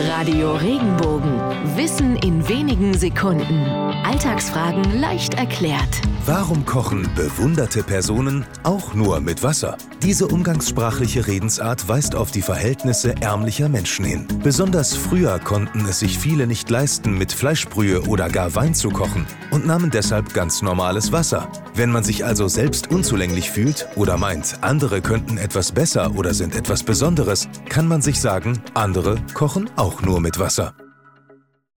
Radio Regenbogen. Wissen in wenigen Sekunden. Alltagsfragen leicht erklärt. Warum kochen bewunderte Personen auch nur mit Wasser? Diese umgangssprachliche Redensart weist auf die Verhältnisse ärmlicher Menschen hin. Besonders früher konnten es sich viele nicht leisten, mit Fleischbrühe oder gar Wein zu kochen und nahmen deshalb ganz normales Wasser. Wenn man sich also selbst unzulänglich fühlt oder meint, andere könnten etwas besser oder sind etwas Besonderes, kann man sich sagen, andere kochen auch nur mit Wasser.